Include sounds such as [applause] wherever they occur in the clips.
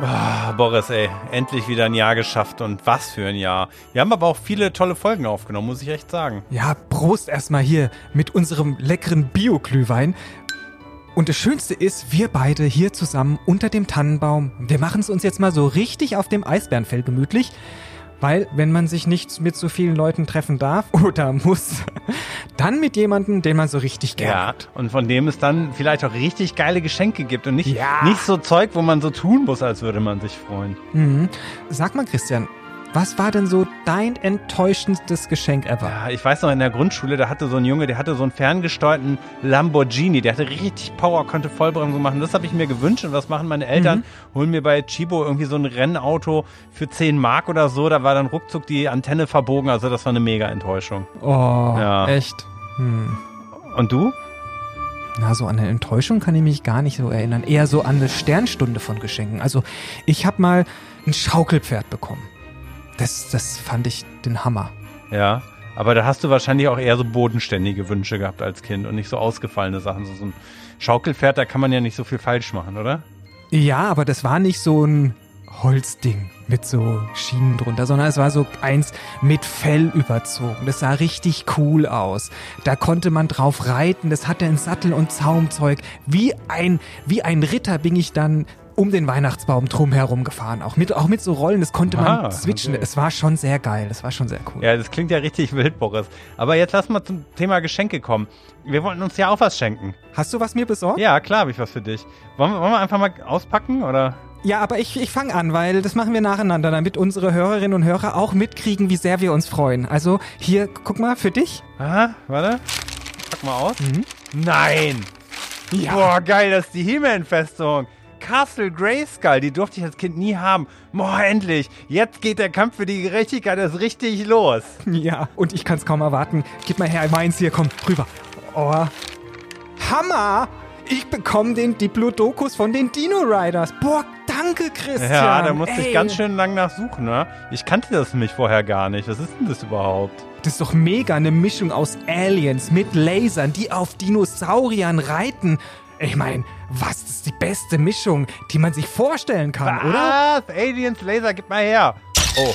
Ah, Boris, ey, endlich wieder ein Jahr geschafft und was für ein Jahr. Wir haben aber auch viele tolle Folgen aufgenommen, muss ich echt sagen. Ja, Prost erstmal hier mit unserem leckeren Bio-Glühwein. Und das Schönste ist, wir beide hier zusammen unter dem Tannenbaum. Wir machen es uns jetzt mal so richtig auf dem Eisbärenfell gemütlich. Weil, wenn man sich nicht mit so vielen Leuten treffen darf [laughs] oder muss, dann mit jemandem, den man so richtig gern Ja, hat. und von dem es dann vielleicht auch richtig geile Geschenke gibt und nicht, Ja. nicht so Zeug, wo man so tun muss, als würde man sich freuen. Mhm. Sag mal, Christian, was war denn so dein enttäuschendstes Geschenk ever? Ja, ich weiß noch, in der Grundschule, da hatte so ein Junge, der hatte so einen ferngesteuerten Lamborghini, der hatte richtig Power, konnte Vollbremsung machen. Das habe ich mir gewünscht und was machen meine Eltern? Holen mir bei Chibo irgendwie so ein Rennauto für 10 Mark oder so, da war dann ruckzuck die Antenne verbogen, also das war eine mega Enttäuschung. Oh, Ja. echt. Hm. Und du? Na, so an eine Enttäuschung kann ich mich gar nicht so erinnern. Eher so an eine Sternstunde von Geschenken. Also, ich habe mal ein Schaukelpferd bekommen. Das, das fand ich den Hammer. Ja, aber da hast du wahrscheinlich auch eher so bodenständige Wünsche gehabt als Kind und nicht so ausgefallene Sachen. So, so ein Schaukelpferd, da kann man ja nicht so viel falsch machen, oder? Ja, aber das war nicht so ein Holzding mit so Schienen drunter, sondern es war so eins mit Fell überzogen. Das sah richtig cool aus. Da konnte man drauf reiten. Das hatte ein Sattel und Zaumzeug. Wie ein, wie ein Ritter bin ich dann um den Weihnachtsbaum drumherum gefahren. Auch mit, auch mit so Rollen. Das konnte man Ah, switchen. okay. Es war schon sehr geil. Das war schon sehr cool. Ja, das klingt ja richtig wild, Boris. Aber jetzt lass mal zum Thema Geschenke kommen. Wir wollten uns ja auch was schenken. Hast du was mir besorgt? Ja, klar habe ich was für dich. Wollen wir, wollen wir einfach mal auspacken, oder? Ja, aber ich, ich fange an, weil das machen wir nacheinander, damit unsere Hörerinnen und Hörer auch mitkriegen, wie sehr wir uns freuen. Also hier, guck mal, für dich. Aha, warte. Pack mal aus. Mhm. Nein! Ja. Boah, geil, das ist die He-Man-Festung. Castle Grayskull, die durfte ich als Kind nie haben. Boah, endlich. Jetzt geht der Kampf für die Gerechtigkeit erst richtig los. [laughs] Ja, und ich kann es kaum erwarten. Gib mal her, meins hier, komm, rüber. Oh, Hammer! Ich bekomme den Diplodocus von den Dino Riders. Boah, danke, Christian. Ja, da musste ich Ey, ganz schön lang nachsuchen, ne? Ich kannte das nämlich vorher gar nicht. Was ist denn das überhaupt? Das ist doch mega eine Mischung aus Aliens mit Lasern, die auf Dinosauriern reiten. Ich meine, was ist die beste Mischung, die man sich vorstellen kann, oder? Was? Aliens, Laser, gib mal her. Oh,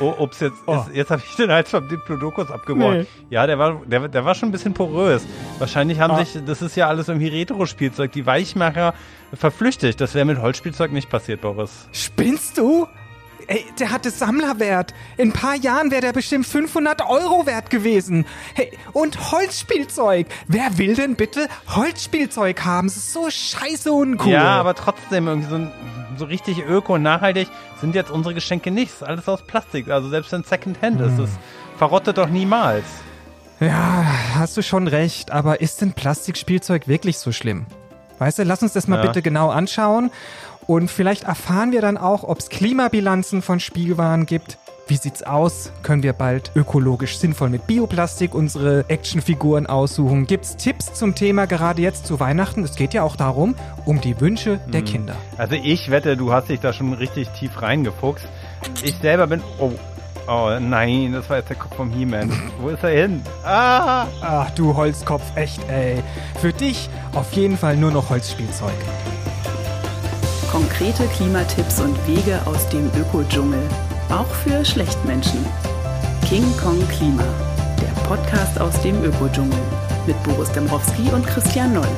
oh ups, jetzt, Oh. jetzt, jetzt habe ich den Hals vom Diplodocus abgeworfen. Nee. Ja, der war, der, der war schon ein bisschen porös. Wahrscheinlich haben Ah. sich, das ist ja alles irgendwie Retro-Spielzeug, die Weichmacher verflüchtigt. Das wäre mit Holzspielzeug nicht passiert, Boris. Spinnst du? Ey, der hatte Sammlerwert. In ein paar Jahren wäre der bestimmt 500 Euro wert gewesen. Hey, und Holzspielzeug. Wer will denn bitte Holzspielzeug haben? Das ist so scheiße uncool. Ja, aber trotzdem irgendwie so, so richtig öko und nachhaltig sind jetzt unsere Geschenke nicht. Das ist alles aus Plastik. Also selbst wenn es Secondhand ist, das verrottet doch niemals. Ja, hast du schon recht. Aber ist denn Plastikspielzeug wirklich so schlimm? Weißt du, lass uns das mal Ja. bitte genau anschauen. Und vielleicht erfahren wir dann auch, ob es Klimabilanzen von Spielwaren gibt. Wie sieht's aus? Können wir bald ökologisch sinnvoll mit Bioplastik unsere Actionfiguren aussuchen? Gibt's Tipps zum Thema gerade jetzt zu Weihnachten? Es geht ja auch darum, um die Wünsche der Kinder. Also ich wette, du hast dich da schon richtig tief reingefuchst. Ich selber bin... Oh, oh nein, das war jetzt der Kopf vom He-Man. Wo ist er hin? Ah! Ach du Holzkopf, echt ey. Für dich auf jeden Fall nur noch Holzspielzeug. Konkrete Klimatipps und Wege aus dem Ökodschungel. Auch für Schlechtmenschen. King Kong Klima. Der Podcast aus dem Ökodschungel. Mit Boris Dembrowski und Christian Noll.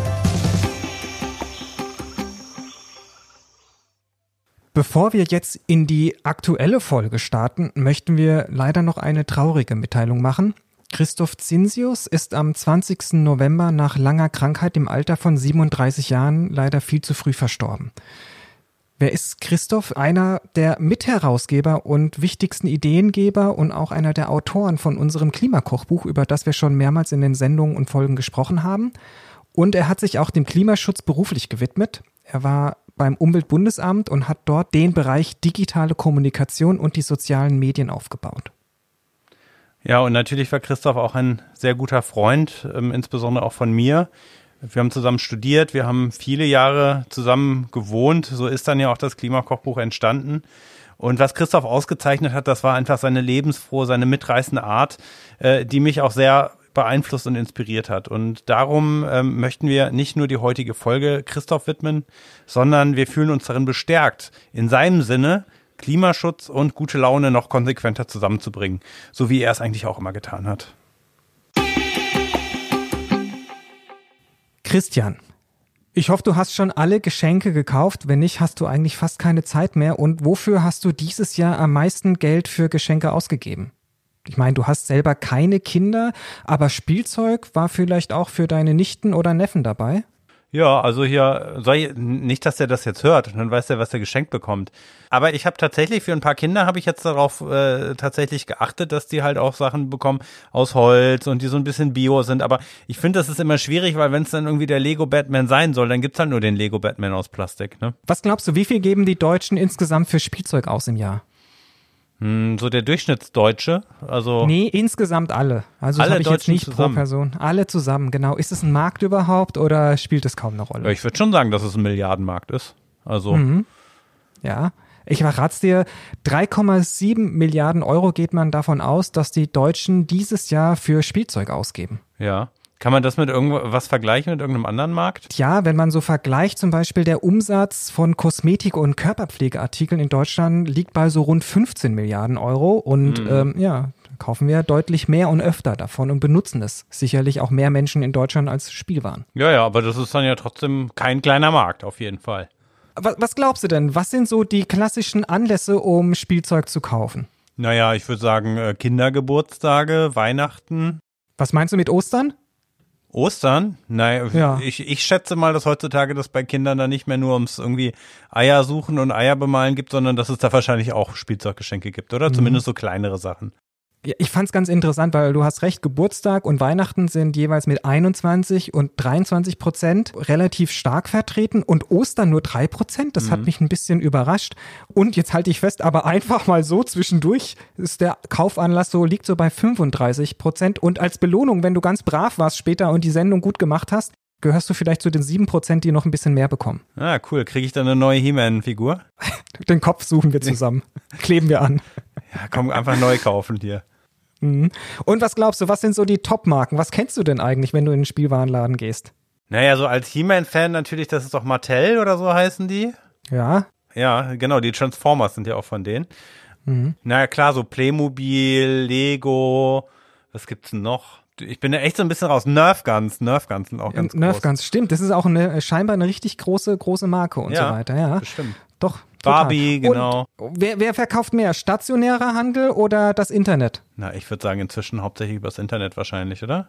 Bevor wir jetzt in die aktuelle Folge starten, möchten wir leider noch eine traurige Mitteilung machen. Christoph Zinsius ist am 20. November nach langer Krankheit im Alter von 37 Jahren leider viel zu früh verstorben. Wer ist Christoph? Einer der Mitherausgeber und wichtigsten Ideengeber und auch einer der Autoren von unserem Klimakochbuch, über das wir schon mehrmals in den Sendungen und Folgen gesprochen haben. Und er hat sich auch dem Klimaschutz beruflich gewidmet. Er war beim Umweltbundesamt und hat dort den Bereich digitale Kommunikation und die sozialen Medien aufgebaut. Ja, und natürlich war Christoph auch ein sehr guter Freund, ähm, insbesondere auch von mir. Wir haben zusammen studiert, wir haben viele Jahre zusammen gewohnt. So ist dann ja auch das Klimakochbuch entstanden. Und was Christoph ausgezeichnet hat, das war einfach seine lebensfrohe, seine mitreißende Art, äh, die mich auch sehr beeinflusst und inspiriert hat. Und darum ähm, möchten wir nicht nur die heutige Folge Christoph widmen, sondern wir fühlen uns darin bestärkt, in seinem Sinne Klimaschutz und gute Laune noch konsequenter zusammenzubringen, so wie er es eigentlich auch immer getan hat. Christian, ich hoffe, du hast schon alle Geschenke gekauft. Wenn nicht, hast du eigentlich fast keine Zeit mehr. Und wofür hast du dieses Jahr am meisten Geld für Geschenke ausgegeben? Ich meine, du hast selber keine Kinder, aber Spielzeug war vielleicht auch für deine Nichten oder Neffen dabei? Ja, also hier, soll ich, nicht, dass er das jetzt hört, dann weiß er, was er geschenkt bekommt. Aber ich habe tatsächlich für ein paar Kinder habe ich jetzt darauf äh, tatsächlich geachtet, dass die halt auch Sachen bekommen aus Holz und die so ein bisschen Bio sind. Aber ich finde, das ist immer schwierig, weil wenn es dann irgendwie der Lego Batman sein soll, dann gibt's halt nur den Lego Batman aus Plastik. Ne? Was glaubst du, wie viel geben die Deutschen insgesamt für Spielzeug aus im Jahr? Hm, so der Durchschnittsdeutsche, also. Nee, insgesamt alle. Also alle ich jetzt nicht zusammen. pro Person. Alle zusammen, genau. Ist es ein Markt überhaupt oder spielt es kaum eine Rolle? Ich würde schon sagen, dass es ein Milliardenmarkt ist. Also. Mhm. Ja. Ich verrat's dir, 3,7 Milliarden Euro geht man davon aus, dass die Deutschen dieses Jahr für Spielzeug ausgeben. Ja. Kann man das mit irgendwas vergleichen mit irgendeinem anderen Markt? Ja, wenn man so vergleicht, zum Beispiel der Umsatz von Kosmetik- und Körperpflegeartikeln in Deutschland liegt bei so rund 15 Milliarden Euro und Mhm. ähm, ja, kaufen wir deutlich mehr und öfter davon und benutzen es. Sicherlich auch mehr Menschen in Deutschland als Spielwaren. Ja, ja, aber das ist dann ja trotzdem kein kleiner Markt, auf jeden Fall. Was, was glaubst du denn? Was sind so die klassischen Anlässe, um Spielzeug zu kaufen? Naja, ich würde sagen, äh, Kindergeburtstage, Weihnachten, Was meinst du mit Ostern? Ostern? Nein, Ja. ich, ich schätze mal, dass heutzutage das bei Kindern dann nicht mehr nur ums irgendwie Eier suchen und Eier bemalen gibt, sondern dass es da wahrscheinlich auch Spielzeuggeschenke gibt, oder? Mhm. Zumindest so kleinere Sachen. Ich fand's ganz interessant, weil du hast recht, Geburtstag und Weihnachten sind jeweils mit 21 und 23 Prozent relativ stark vertreten und Ostern nur drei Prozent. Das hat mich ein bisschen überrascht. Und jetzt halte ich fest, aber [laughs] einfach mal so zwischendurch ist der Kaufanlass so, liegt so bei 35 Prozent. Und als Belohnung, wenn du ganz brav warst später und die Sendung gut gemacht hast, gehörst du vielleicht zu den sieben Prozent, die noch ein bisschen mehr bekommen. Ah, cool. Kriege ich dann eine neue He-Man-Figur? [laughs] Den Kopf suchen wir [laughs] zusammen. Kleben wir an. Ja, komm, einfach neu kaufen hier. Mhm. Und was glaubst du, was sind so die Top-Marken? Was kennst du denn eigentlich, wenn du in den Spielwarenladen gehst? Naja, so als He-Man-Fan natürlich, das ist doch Mattel oder so heißen die. Ja, Ja, genau, die Transformers sind ja auch von denen. Mhm. Naja, klar, so Playmobil, Lego, was gibt's denn noch? Ich bin da echt so ein bisschen raus. Nerf Guns, Nerf Guns sind auch ganz Nerf groß. Guns, stimmt. Das ist auch eine, scheinbar eine richtig große, große Marke und Ja, so weiter. Ja, Bestimmt. doch. Total. Barbie, genau. Und wer, wer verkauft mehr? Stationärer Handel oder das Internet? Na, ich würde sagen, inzwischen hauptsächlich übers Internet wahrscheinlich, oder?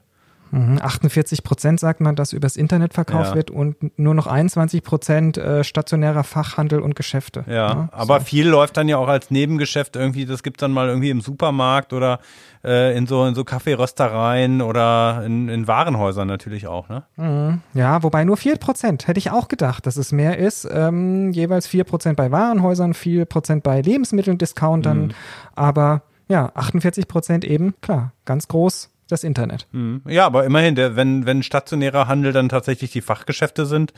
Mhm, 48 Prozent sagt man, dass übers Internet verkauft Ja. wird und nur noch 21 Prozent äh, stationärer Fachhandel und Geschäfte. Ja, aber so. viel läuft dann ja auch als Nebengeschäft irgendwie, das gibt's dann mal irgendwie im Supermarkt oder äh, in so in so Kaffeeröstereien oder in, in Warenhäusern natürlich auch, ne? Mhm. Ja, wobei nur 4 Prozent. Hätte ich auch gedacht, dass es mehr ist. Ähm, jeweils 4 Prozent bei Warenhäusern, 4 Prozent bei Lebensmitteln, Discountern. Aber ja, 48 Prozent eben, klar, ganz groß das Internet. Mhm. Ja, aber immerhin, der, wenn, wenn stationärer Handel dann tatsächlich die Fachgeschäfte sind,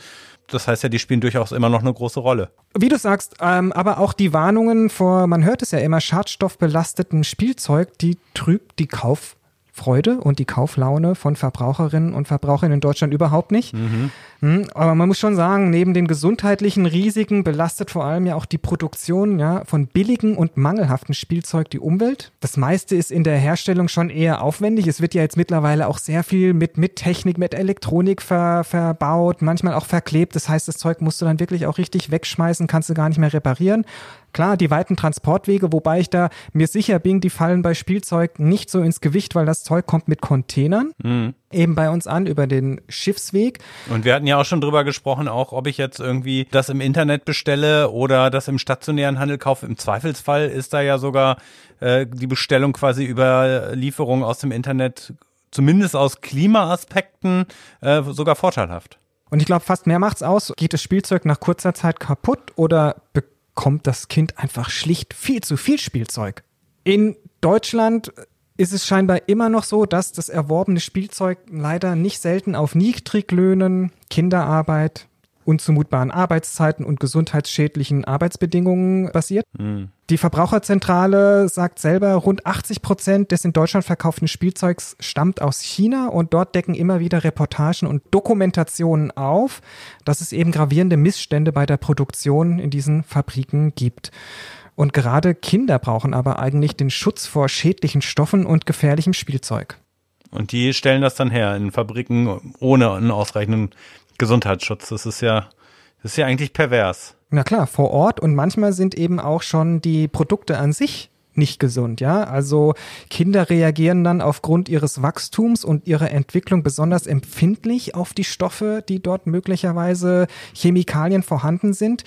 das heißt ja, die spielen durchaus immer noch eine große Rolle. Wie du sagst, ähm, aber auch die Warnungen vor, man hört es ja immer, schadstoffbelasteten Spielzeug, die trübt die Kauffreude und die Kauflaune von Verbraucherinnen und Verbrauchern in Deutschland überhaupt nicht. Hm, aber man muss schon sagen, neben den gesundheitlichen Risiken belastet vor allem ja auch die Produktion ja, von billigen und mangelhaften Spielzeug die Umwelt. Das meiste ist in der Herstellung schon eher aufwendig. Es wird ja jetzt mittlerweile auch sehr viel mit, mit Technik, mit Elektronik ver, verbaut, manchmal auch verklebt. Das heißt, das Zeug musst du dann wirklich auch richtig wegschmeißen, kannst du gar nicht mehr reparieren. Klar, die weiten Transportwege, wobei ich da mir sicher bin, die fallen bei Spielzeug nicht so ins Gewicht, weil das Zeug kommt mit Containern eben bei uns an über den Schiffsweg. Und wir hatten ja auch schon drüber gesprochen, auch ob ich jetzt irgendwie das im Internet bestelle oder das im stationären Handel kaufe. Im Zweifelsfall ist da ja sogar äh, die Bestellung quasi über Lieferung aus dem Internet, zumindest aus Klimaaspekten, äh, sogar vorteilhaft. Und ich glaube, fast mehr macht's aus. Geht das Spielzeug nach kurzer Zeit kaputt oder bekommt das Kind einfach schlicht viel zu viel Spielzeug? In Deutschland ist es scheinbar immer noch so, dass das erworbene Spielzeug leider nicht selten auf Niedriglöhnen, Kinderarbeit unzumutbaren Arbeitszeiten und gesundheitsschädlichen Arbeitsbedingungen basiert. Mhm. Die Verbraucherzentrale sagt selber, rund 80 Prozent des in Deutschland verkauften Spielzeugs stammt aus China und dort decken immer wieder Reportagen und Dokumentationen auf, dass es eben gravierende Missstände bei der Produktion in diesen Fabriken gibt. Und gerade Kinder brauchen aber eigentlich den Schutz vor schädlichen Stoffen und gefährlichem Spielzeug. Und die stellen das dann her in Fabriken ohne einen ausreichenden Gesundheitsschutz. Das ist ja, das ist ja eigentlich pervers. Na klar, vor Ort und manchmal sind eben auch schon die Produkte an sich nicht gesund, ja. Also Kinder reagieren dann aufgrund ihres Wachstums und ihrer Entwicklung besonders empfindlich auf die Stoffe, die dort möglicherweise Chemikalien vorhanden sind.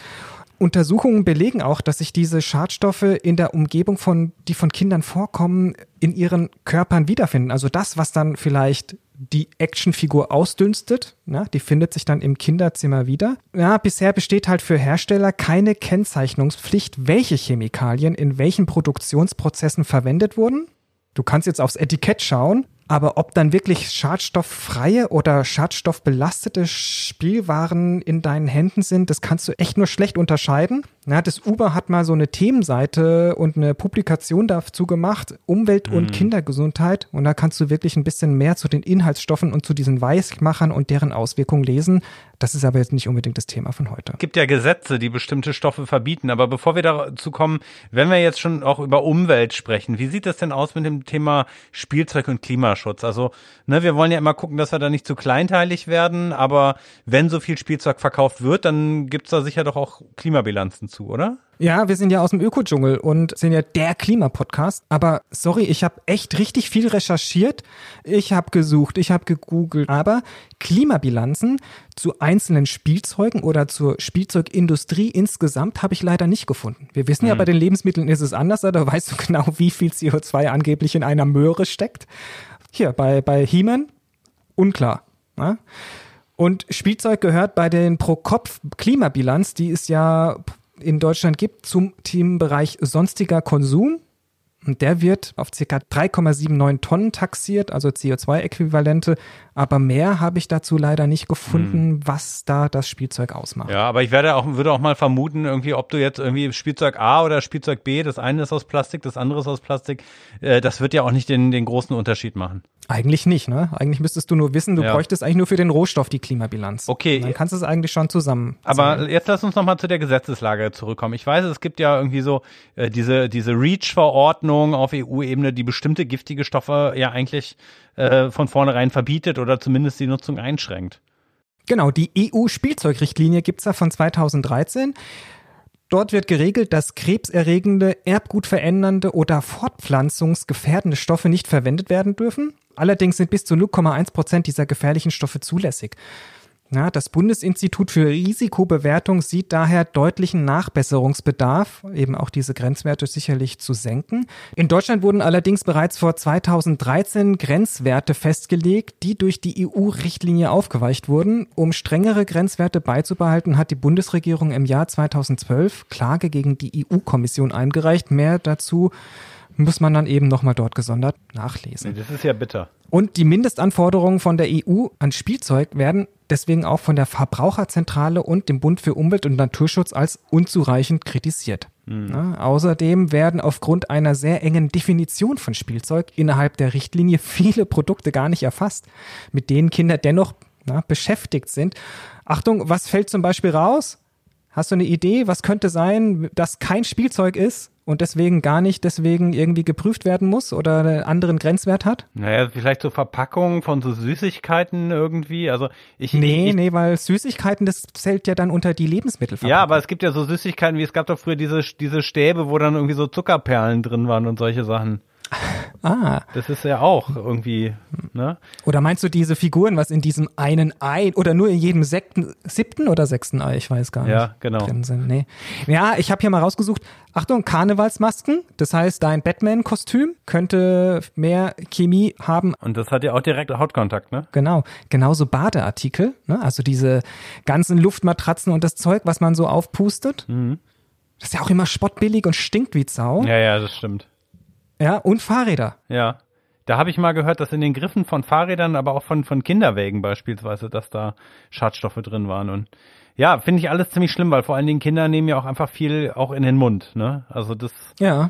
Untersuchungen belegen auch, dass sich diese Schadstoffe in der Umgebung von, die von Kindern vorkommen, in ihren Körpern wiederfinden. Also das, was dann vielleicht die Actionfigur ausdünstet, na, die findet sich dann im Kinderzimmer wieder. Ja, bisher besteht halt für Hersteller keine Kennzeichnungspflicht, welche Chemikalien in welchen Produktionsprozessen verwendet wurden. Du kannst jetzt aufs Etikett schauen, aber ob dann wirklich schadstofffreie oder schadstoffbelastete Spielwaren in deinen Händen sind, das kannst du echt nur schlecht unterscheiden. Ja, das Uber hat mal so eine Themenseite und eine Publikation dazu gemacht, Umwelt und mhm. Kindergesundheit. Und da kannst du wirklich ein bisschen mehr zu den Inhaltsstoffen und zu diesen Weißmachern und deren Auswirkungen lesen. Das ist aber jetzt nicht unbedingt das Thema von heute. Es gibt ja Gesetze, die bestimmte Stoffe verbieten. Aber bevor wir dazu kommen, wenn wir jetzt schon auch über Umwelt sprechen, wie sieht das denn aus mit dem Thema Spielzeug und Klimaschutz? Also, ne, wir wollen ja immer gucken, dass wir da nicht zu kleinteilig werden. Aber wenn so viel Spielzeug verkauft wird, dann gibt's da sicher doch auch Klimabilanzen zu, oder? Ja, wir sind ja aus dem Ökodschungel und sind ja der Klimapodcast. Aber sorry, ich habe echt richtig viel recherchiert. Ich habe gesucht, ich habe gegoogelt. Aber Klimabilanzen zu einzelnen Spielzeugen oder zur Spielzeugindustrie insgesamt habe ich leider nicht gefunden. Wir wissen ja, hm. bei den Lebensmitteln ist es anders. Da weißt du genau, wie viel CO2 angeblich in einer Möhre steckt. Hier, bei, bei He-Man, unklar. Ja? Und Spielzeug gehört bei den Pro-Kopf-Klimabilanz, die es ja in Deutschland gibt, zum Themenbereich sonstiger Konsum. Und der wird auf ca. 3,79 Tonnen taxiert, also CO2-Äquivalente. Aber mehr habe ich dazu leider nicht gefunden, hm. was da das Spielzeug ausmacht. Ja, aber ich werde auch, würde auch mal vermuten, irgendwie, ob du jetzt irgendwie Spielzeug A oder Spielzeug B, das eine ist aus Plastik, das andere ist aus Plastik, äh, das wird ja auch nicht den, den großen Unterschied machen. Eigentlich nicht, ne? Eigentlich müsstest du nur wissen, du ja. bräuchtest eigentlich nur für den Rohstoff die Klimabilanz. Okay. Und dann kannst du es eigentlich schon zusammen. Aber jetzt lass uns nochmal zu der Gesetzeslage zurückkommen. Ich weiß, es gibt ja irgendwie so äh, diese, diese REACH-Verordnung auf EU-Ebene, die bestimmte giftige Stoffe ja eigentlich äh, von vornherein verbietet oder zumindest die Nutzung einschränkt. Genau, die EU-Spielzeugrichtlinie gibt's da von 2013. Dort wird geregelt, dass krebserregende, erbgutverändernde oder fortpflanzungsgefährdende Stoffe nicht verwendet werden dürfen. Allerdings sind bis zu 0,1 Prozent dieser gefährlichen Stoffe zulässig. Ja, das Bundesinstitut für Risikobewertung sieht daher deutlichen Nachbesserungsbedarf, eben auch diese Grenzwerte sicherlich zu senken. In Deutschland wurden allerdings bereits vor 2013 Grenzwerte festgelegt, die durch die EU-Richtlinie aufgeweicht wurden. Um strengere Grenzwerte beizubehalten, hat die Bundesregierung im Jahr 2012 Klage gegen die EU-Kommission eingereicht. Mehr dazu muss man dann eben nochmal dort gesondert nachlesen. Das ist ja bitter. Und die Mindestanforderungen von der EU an Spielzeug werden deswegen auch von der Verbraucherzentrale und dem Bund für Umwelt und Naturschutz als unzureichend kritisiert. Mhm. Ja, außerdem werden aufgrund einer sehr engen Definition von Spielzeug innerhalb der Richtlinie viele Produkte gar nicht erfasst, mit denen Kinder dennoch na, beschäftigt sind. Achtung, was fällt zum Beispiel raus? Hast du eine Idee, was könnte sein, dass kein Spielzeug ist und deswegen gar nicht deswegen irgendwie geprüft werden muss oder einen anderen Grenzwert hat? Naja, vielleicht so Verpackungen von so Süßigkeiten irgendwie. Also ich Nee, ich, nee, weil Süßigkeiten, das zählt ja dann unter die Lebensmittelverpackung. Ja, aber es gibt ja so Süßigkeiten, wie es gab doch früher diese, diese Stäbe, wo dann irgendwie so Zuckerperlen drin waren und solche Sachen. Ah. Das ist ja auch irgendwie, ne? Oder meinst du diese Figuren, was in diesem einen Ei oder nur in jedem sekten, siebten oder sechsten Ei, ich weiß gar nicht. Ja, genau. Drin sind. Nee. Ja, ich habe hier mal rausgesucht, Achtung, Karnevalsmasken, das heißt, dein Batman-Kostüm könnte mehr Chemie haben. Und das hat ja auch direkt Hautkontakt, ne? Genau. Genauso Badeartikel, ne? Also diese ganzen Luftmatratzen und das Zeug, was man so aufpustet. Mhm. Das ist ja auch immer spottbillig und stinkt wie Sau. Ja, ja, das stimmt. Ja, und Fahrräder. Ja. Da habe ich mal gehört, dass in den Griffen von Fahrrädern, aber auch von, von Kinderwägen beispielsweise, dass da Schadstoffe drin waren. Und Ja, finde ich alles ziemlich schlimm, weil vor allen Dingen Kinder nehmen ja auch einfach viel auch in den Mund. Ne? Also das Ja.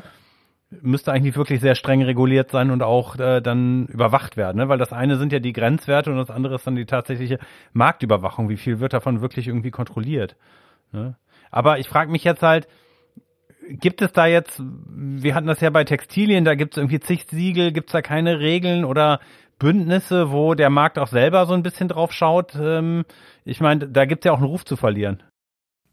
müsste eigentlich wirklich sehr streng reguliert sein und auch äh, dann überwacht werden, ne? weil das eine sind ja die Grenzwerte und das andere ist dann die tatsächliche Marktüberwachung. Wie viel wird davon wirklich irgendwie kontrolliert? Ne? Aber ich frage mich jetzt halt, gibt es da jetzt, wir hatten das ja bei Textilien, da gibt es irgendwie zig Siegel, gibt es da keine Regeln oder Bündnisse, wo der Markt auch selber so ein bisschen drauf schaut? Ähm, ich meine, da gibt es ja auch einen Ruf zu verlieren.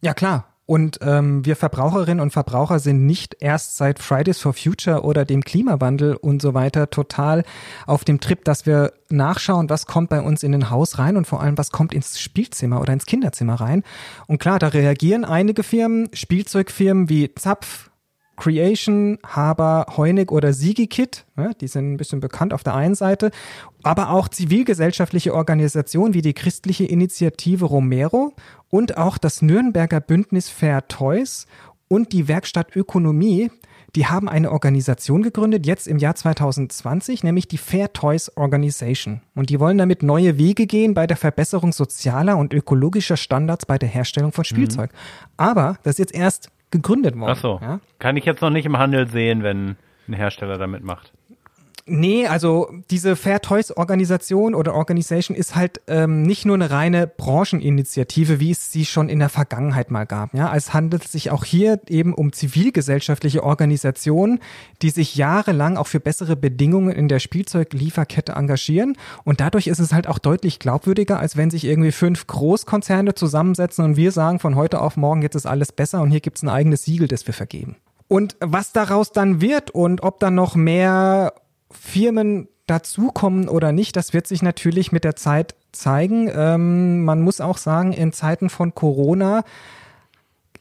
Ja, klar. Und ähm, wir Verbraucherinnen und Verbraucher sind nicht erst seit Fridays for Future oder dem Klimawandel und so weiter total auf dem Trip, dass wir nachschauen, was kommt bei uns in den Haus rein und vor allem, was kommt ins Spielzimmer oder ins Kinderzimmer rein. Und klar, da reagieren einige Firmen, Spielzeugfirmen wie Zapf, Creation, Haber, Heunig oder Sigikit, ne, die sind ein bisschen bekannt auf der einen Seite, aber auch zivilgesellschaftliche Organisationen wie die christliche Initiative Romero und auch das Nürnberger Bündnis Fair Toys und die Werkstatt Ökonomie, die haben eine Organisation gegründet, jetzt im Jahr 2020, nämlich die Fair Toys Organization. Und die wollen damit neue Wege gehen bei der Verbesserung sozialer und ökologischer Standards bei der Herstellung von Spielzeug. Aber das ist jetzt erst gegründet worden. Ach so. Ja? Kann ich jetzt noch nicht im Handel sehen, wenn ein Hersteller damit macht. Nee, also diese Fair Toys Organisation oder Organisation ist halt ähm, nicht nur eine reine Brancheninitiative, wie es sie schon in der Vergangenheit mal gab. Ja, es handelt sich auch hier eben um zivilgesellschaftliche Organisationen, die sich jahrelang auch für bessere Bedingungen in der Spielzeuglieferkette engagieren. Und dadurch ist es halt auch deutlich glaubwürdiger, als wenn sich irgendwie fünf Großkonzerne zusammensetzen und wir sagen von heute auf morgen jetzt ist alles besser und hier gibt's ein eigenes Siegel, das wir vergeben. Und was daraus dann wird und ob dann noch mehr Firmen dazukommen oder nicht, das wird sich natürlich mit der Zeit zeigen. Ähm, man muss auch sagen, in Zeiten von Corona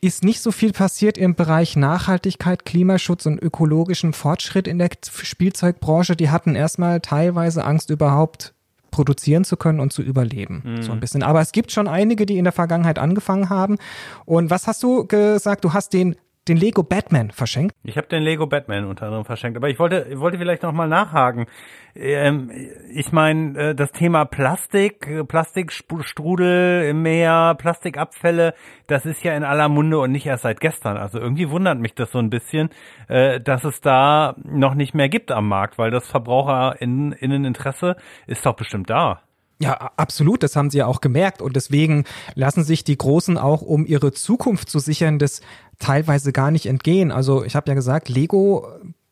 ist nicht so viel passiert im Bereich Nachhaltigkeit, Klimaschutz und ökologischen Fortschritt in der Spielzeugbranche. Die hatten erstmal teilweise Angst überhaupt produzieren zu können und zu überleben. So ein bisschen. Aber es gibt schon einige, die in der Vergangenheit angefangen haben. Und was hast du gesagt? Du hast den den Lego Batman verschenkt. Ich habe den Lego Batman unter anderem verschenkt, aber ich wollte wollte vielleicht noch mal nachhaken. Ähm, ich meine, äh, das Thema Plastik, äh, Plastikstrudel im Meer, Plastikabfälle, das ist ja in aller Munde und nicht erst seit gestern. Also irgendwie wundert mich das so ein bisschen, äh, dass es da noch nicht mehr gibt am Markt, weil das Verbraucherinneninteresse ist doch bestimmt da. Ja, absolut, das haben sie ja auch gemerkt und deswegen lassen sich die Großen auch, um ihre Zukunft zu sichern, das teilweise gar nicht entgehen. Also ich habe ja gesagt, Lego,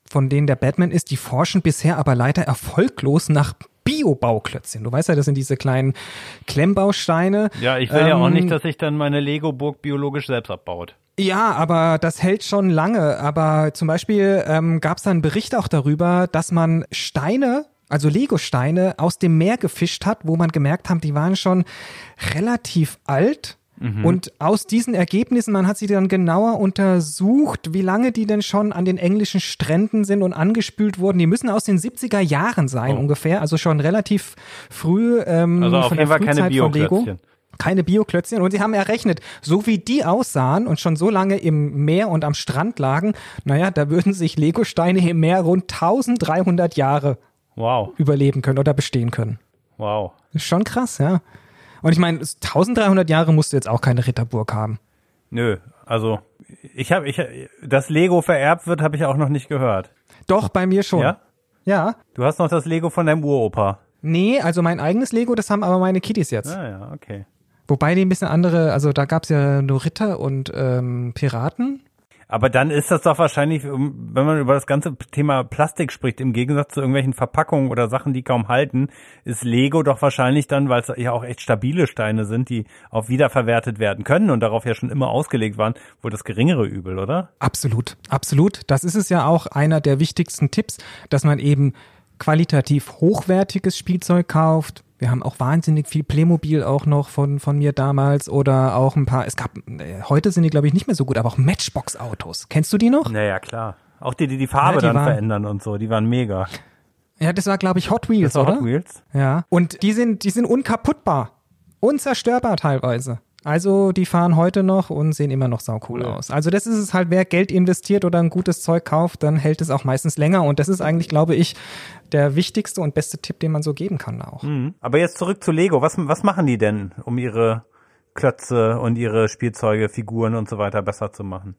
von denen der Batman ist, die forschen bisher aber leider erfolglos nach Bio-Bauklötzchen. Du weißt ja, das sind diese kleinen Klemmbausteine. Ja, ich will ähm, ja auch Ähm, nicht, dass sich dann meine Lego-Burg biologisch selbst abbaut. Ja, aber das hält schon lange. Aber zum Beispiel ähm, gab es da einen Bericht auch darüber, dass man Steine, also Lego-Steine, aus dem Meer gefischt hat, wo man gemerkt hat, die waren schon relativ alt. Und aus diesen Ergebnissen, man hat sie dann genauer untersucht, wie lange die denn schon an den englischen Stränden sind und angespült wurden. Die müssen aus den 70er Jahren sein Oh. ungefähr, also schon relativ früh ähm, Also auf jeden Fall keine Bioklötzchen. keine Bioklötzchen und sie haben errechnet, so wie die aussahen und schon so lange im Meer und am Strand lagen, naja, da würden sich Legosteine im Meer rund 1300 Jahre Wow, überleben können oder bestehen können. wow. Ist schon krass, ja. Und ich meine, 1300 Jahre musst du jetzt auch keine Ritterburg haben. Nö, also ich habe ich dass Lego vererbt wird, habe ich auch noch nicht gehört. Doch, bei mir schon. Ja? Ja. Du hast noch das Lego von deinem Uropa. Nee, also mein eigenes Lego, das haben aber meine Kiddies jetzt. Ah ja, okay. Wobei die ein bisschen andere, also da gab's ja nur Ritter und ähm, Piraten. Aber dann ist das doch wahrscheinlich, wenn man über das ganze Thema Plastik spricht, im Gegensatz zu irgendwelchen Verpackungen oder Sachen, die kaum halten, ist Lego doch wahrscheinlich dann, weil es ja auch echt stabile Steine sind, die auch wiederverwertet werden können und darauf ja schon immer ausgelegt waren, wohl das geringere Übel, oder? Absolut, absolut. Das ist es ja auch einer der wichtigsten Tipps, dass man eben qualitativ hochwertiges Spielzeug kauft. Wir haben auch wahnsinnig viel Playmobil auch noch von, von mir damals oder auch ein paar, es gab, äh, heute sind die glaube ich nicht mehr so gut, aber auch Matchbox-Autos. Kennst du die noch? Naja, klar. Auch die, die die Farbe Ja, die dann waren- verändern und so, die waren mega. Ja, das war glaube ich Hot Wheels, Das war oder? Hot Wheels? Ja. Und die sind, die sind unkaputtbar. Unzerstörbar teilweise. Also die fahren heute noch und sehen immer noch saucool Cool. aus. Also das ist es halt, wer Geld investiert oder ein gutes Zeug kauft, dann hält es auch meistens länger. Und das ist eigentlich, glaube ich, der wichtigste und beste Tipp, den man so geben kann auch. Mhm. Aber jetzt zurück zu Lego. Was, was machen die denn, um ihre Klötze und ihre Spielzeuge, Figuren und so weiter besser zu machen.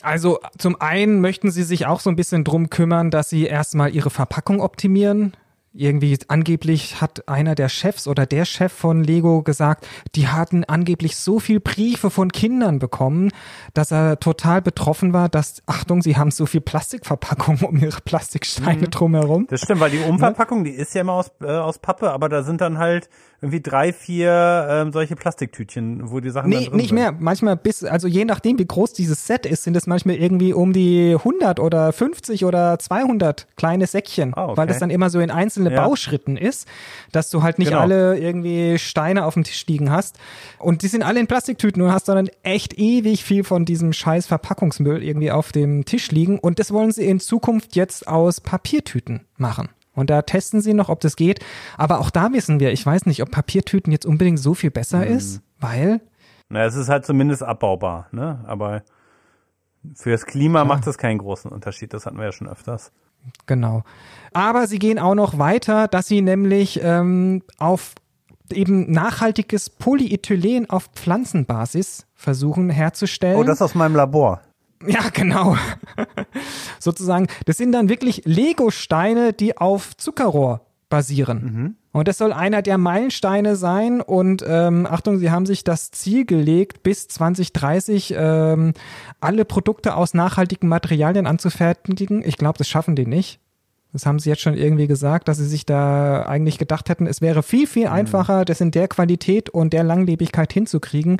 Also zum einen möchten sie sich auch so ein bisschen drum kümmern, dass sie erstmal ihre Verpackung optimieren irgendwie angeblich hat einer der Chefs oder der Chef von Lego gesagt, die hatten angeblich so viel Briefe von Kindern bekommen, dass er total betroffen war, dass, Achtung, sie haben so viel Plastikverpackung um ihre Plastiksteine mhm. drumherum. Das stimmt, weil die Umverpackung, die ist ja immer aus, äh, aus Pappe, aber da sind dann halt irgendwie drei, vier ähm, solche Plastiktütchen, wo die Sachen nee, nicht sind. mehr. Manchmal bis, also je nachdem, wie groß dieses Set ist, sind es manchmal irgendwie um die 100 oder 50 oder 200 kleine Säckchen, ah, okay. weil das dann immer so in einzelne ja. Bauschritten ist, dass du halt nicht genau. alle irgendwie Steine auf dem Tisch liegen hast. Und die sind alle in Plastiktüten und hast dann echt ewig viel von diesem scheiß Verpackungsmüll irgendwie auf dem Tisch liegen. Und das wollen sie in Zukunft jetzt aus Papiertüten machen. Und da testen sie noch, ob das geht. Aber auch da wissen wir, ich weiß nicht, ob Papiertüten jetzt unbedingt so viel besser mhm. ist, weil. Na, es ist halt zumindest abbaubar, ne? Aber für das Klima ja. macht das keinen großen Unterschied. Das hatten wir ja schon öfters. Genau. Aber sie gehen auch noch weiter, dass sie nämlich ähm, auf eben nachhaltiges Polyethylen auf Pflanzenbasis versuchen herzustellen. Oh, das aus meinem Labor. [laughs] Ja, genau. [laughs] Sozusagen, das sind dann wirklich Lego-Steine, die auf Zuckerrohr basieren. Mhm. Und das soll einer der Meilensteine sein. Und ähm, Achtung, sie haben sich das Ziel gelegt, bis 2030 ähm, alle Produkte aus nachhaltigen Materialien anzufertigen. Ich glaube, das schaffen die nicht. Das haben sie jetzt schon irgendwie gesagt, dass sie sich da eigentlich gedacht hätten, es wäre viel, viel mhm. einfacher, das in der Qualität und der Langlebigkeit hinzukriegen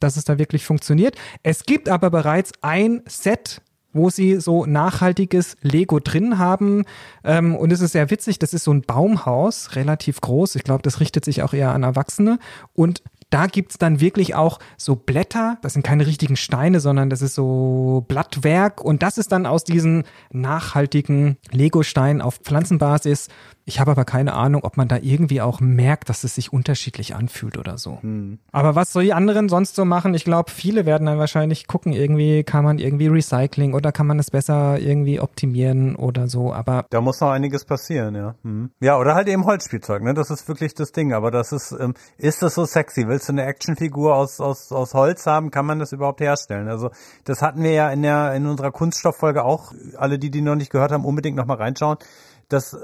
dass es da wirklich funktioniert. Es gibt aber bereits ein Set wo sie so nachhaltiges Lego drin haben. Ähm, und es ist sehr witzig, das ist so ein Baumhaus, relativ groß. Ich glaube, das richtet sich auch eher an Erwachsene. Und da gibt's dann wirklich auch so Blätter, das sind keine richtigen Steine, sondern das ist so Blattwerk und das ist dann aus diesen nachhaltigen Lego-Steinen auf Pflanzenbasis. Ich habe aber keine Ahnung, ob man da irgendwie auch merkt, dass es sich unterschiedlich anfühlt oder so. Hm. Aber was soll die anderen sonst so machen? Ich glaube, viele werden dann wahrscheinlich gucken, irgendwie kann man irgendwie Recycling oder kann man es besser irgendwie optimieren oder so, aber. Da muss noch einiges passieren, ja. Hm. Ja, oder halt eben Holzspielzeug, ne? Das ist wirklich das Ding, aber das ist, ähm, ist das so sexy? Willst du eine Actionfigur aus, aus, aus Holz haben? Kann man das überhaupt herstellen? Also, das hatten wir ja in der, in unserer Kunststofffolge auch. Alle, die die noch nicht gehört haben, unbedingt nochmal reinschauen. Das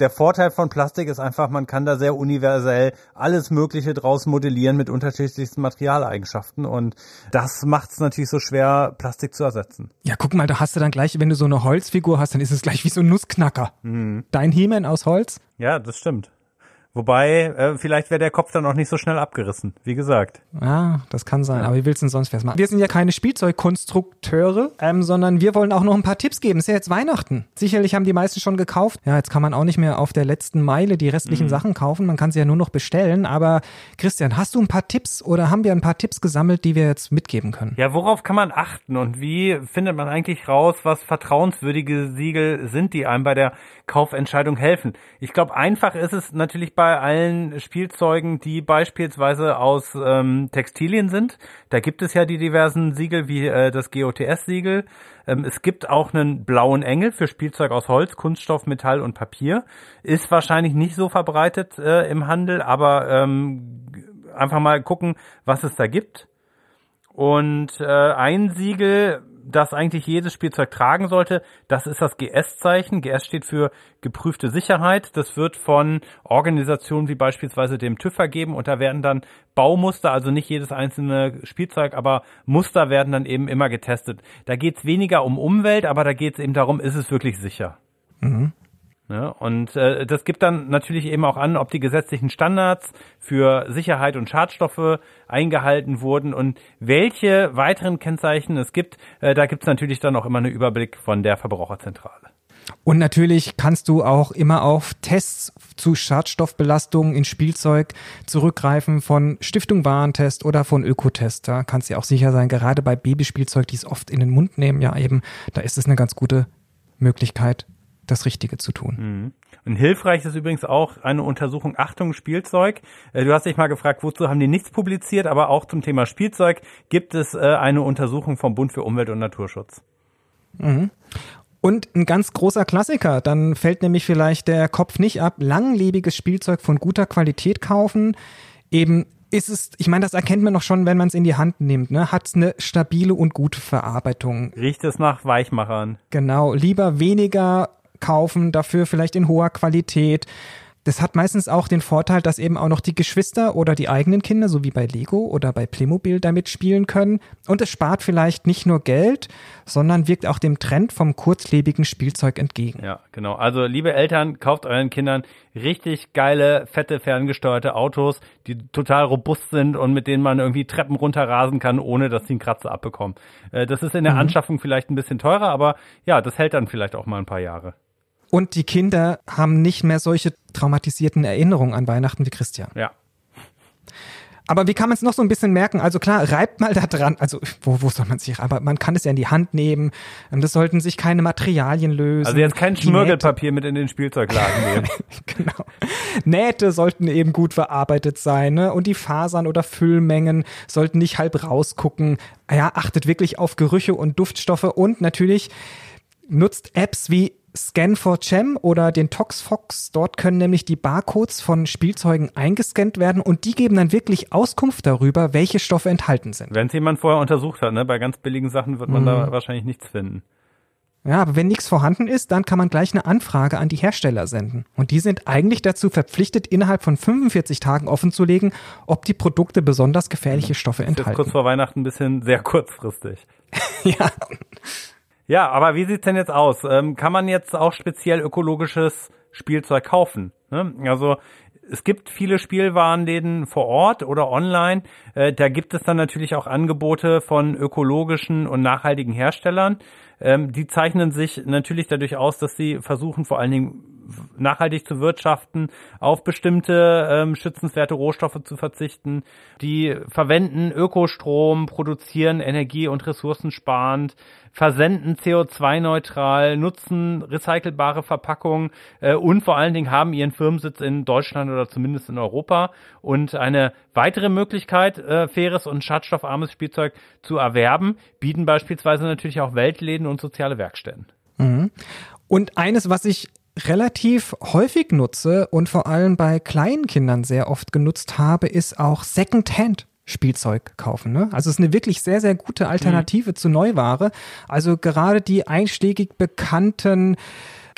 der Vorteil von Plastik ist einfach, man kann da sehr universell alles Mögliche draus modellieren mit unterschiedlichsten Materialeigenschaften und das macht es natürlich so schwer, Plastik zu ersetzen. Ja, guck mal, da hast du dann gleich, wenn du so eine Holzfigur hast, dann ist es gleich wie so ein Nussknacker. Mhm. Dein He-Man aus Holz? Ja, das stimmt. Wobei, äh, vielleicht wäre der Kopf dann auch nicht so schnell abgerissen, wie gesagt. Ja, das kann sein. Aber wie willst du denn sonst was machen? Wir sind ja keine Spielzeugkonstrukteure, ähm, sondern wir wollen auch noch ein paar Tipps geben. Es ist ja jetzt Weihnachten. Sicherlich haben die meisten schon gekauft. Ja, jetzt kann man auch nicht mehr auf der letzten Meile die restlichen mhm. Sachen kaufen. Man kann sie ja nur noch bestellen. Aber Christian, hast du ein paar Tipps oder haben wir ein paar Tipps gesammelt, die wir jetzt mitgeben können? Ja, worauf kann man achten und wie findet man eigentlich raus, was vertrauenswürdige Siegel sind, die einem bei der Kaufentscheidung helfen? Ich glaube, einfach ist es natürlich bei allen Spielzeugen, die beispielsweise aus ähm, Textilien sind. Da gibt es ja die diversen Siegel wie äh, das GOTS-Siegel. Ähm, es gibt auch einen blauen Engel für Spielzeug aus Holz, Kunststoff, Metall und Papier. Ist wahrscheinlich nicht so verbreitet äh, im Handel, aber ähm, einfach mal gucken, was es da gibt. Und äh, ein Siegel das eigentlich jedes Spielzeug tragen sollte. Das ist das GS-Zeichen. GS steht für geprüfte Sicherheit. Das wird von Organisationen wie beispielsweise dem TÜV vergeben und da werden dann Baumuster, also nicht jedes einzelne Spielzeug, aber Muster werden dann eben immer getestet. Da geht es weniger um Umwelt, aber da geht es eben darum, ist es wirklich sicher. Mhm. Ne? Und äh, das gibt dann natürlich eben auch an, ob die gesetzlichen Standards für Sicherheit und Schadstoffe eingehalten wurden und welche weiteren Kennzeichen es gibt. Äh, da gibt es natürlich dann auch immer einen Überblick von der Verbraucherzentrale. Und natürlich kannst du auch immer auf Tests zu Schadstoffbelastungen in Spielzeug zurückgreifen von Stiftung Warentest oder von Ökotest. Da kannst du auch sicher sein, gerade bei Babyspielzeug, die es oft in den Mund nehmen, ja eben, da ist es eine ganz gute Möglichkeit, das Richtige zu tun. Mhm. Und hilfreich ist übrigens auch eine Untersuchung Achtung Spielzeug. Äh, du hast dich mal gefragt, wozu haben die nichts publiziert, aber auch zum Thema Spielzeug gibt es äh, eine Untersuchung vom Bund für Umwelt und Naturschutz. Mhm. Und ein ganz großer Klassiker, dann fällt nämlich vielleicht der Kopf nicht ab, langlebiges Spielzeug von guter Qualität kaufen, eben ist es, ich meine, das erkennt man noch schon, wenn man es in die Hand nimmt, ne? Hat es eine stabile und gute Verarbeitung. Riecht es nach Weichmachern. Genau, lieber weniger kaufen, dafür vielleicht in hoher Qualität. Das hat meistens auch den Vorteil, dass eben auch noch die Geschwister oder die eigenen Kinder, so wie bei Lego oder bei Playmobil, damit spielen können. Und es spart vielleicht nicht nur Geld, sondern wirkt auch dem Trend vom kurzlebigen Spielzeug entgegen. Ja, genau. Also, liebe Eltern, kauft euren Kindern richtig geile, fette, ferngesteuerte Autos, die total robust sind und mit denen man irgendwie Treppen runterrasen kann, ohne dass sie einen Kratzer abbekommen. Äh, das ist in der mhm. Anschaffung vielleicht ein bisschen teurer, aber ja, das hält dann vielleicht auch mal ein paar Jahre. Und die Kinder haben nicht mehr solche traumatisierten Erinnerungen an Weihnachten wie Christian. Ja. Aber wie kann man es noch so ein bisschen merken? Also klar, reibt mal da dran. Also wo, wo soll man sich? Aber man kann es ja in die Hand nehmen. Das sollten sich keine Materialien lösen. Also jetzt kein Schmirgelpapier mit in den Spielzeugladen nehmen. [laughs] genau. Nähte sollten eben gut verarbeitet sein. Ne? Und die Fasern oder Füllmengen sollten nicht halb rausgucken. Ja, achtet wirklich auf Gerüche und Duftstoffe und natürlich nutzt Apps wie Scan4Gem oder den ToxFox. Dort können nämlich die Barcodes von Spielzeugen eingescannt werden und die geben dann wirklich Auskunft darüber, welche Stoffe enthalten sind. Wenn es jemand vorher untersucht hat, ne? bei ganz billigen Sachen wird man mhm. da wahrscheinlich nichts finden. Ja, aber wenn nichts vorhanden ist, dann kann man gleich eine Anfrage an die Hersteller senden. Und die sind eigentlich dazu verpflichtet, innerhalb von 45 Tagen offenzulegen, ob die Produkte besonders gefährliche Stoffe enthalten. Das ist kurz vor Weihnachten ein bisschen sehr kurzfristig. [laughs] ja. Ja, aber wie sieht's denn jetzt aus? Ähm, kann man jetzt auch speziell ökologisches Spielzeug kaufen? Ne? Also es gibt viele Spielwarenläden vor Ort oder online. Äh, da gibt es dann natürlich auch Angebote von ökologischen und nachhaltigen Herstellern. Ähm, die zeichnen sich natürlich dadurch aus, dass sie versuchen, vor allen Dingen nachhaltig zu wirtschaften, auf bestimmte ähm, schützenswerte Rohstoffe zu verzichten. Die verwenden Ökostrom, produzieren Energie- und ressourcensparend, versenden CO2-neutral, nutzen recycelbare Verpackungen äh, und vor allen Dingen haben ihren Firmensitz in Deutschland oder zumindest in Europa. Und eine weitere Möglichkeit, äh, faires und schadstoffarmes Spielzeug zu erwerben, bieten beispielsweise natürlich auch Weltläden und soziale Werkstätten. Mhm. Und eines, was ich relativ häufig nutze und vor allem bei kleinen Kindern sehr oft genutzt habe, ist auch Secondhand. Spielzeug kaufen. Ne? Also es ist eine wirklich sehr, sehr gute Alternative mhm. zu Neuware. Also gerade die einschlägig bekannten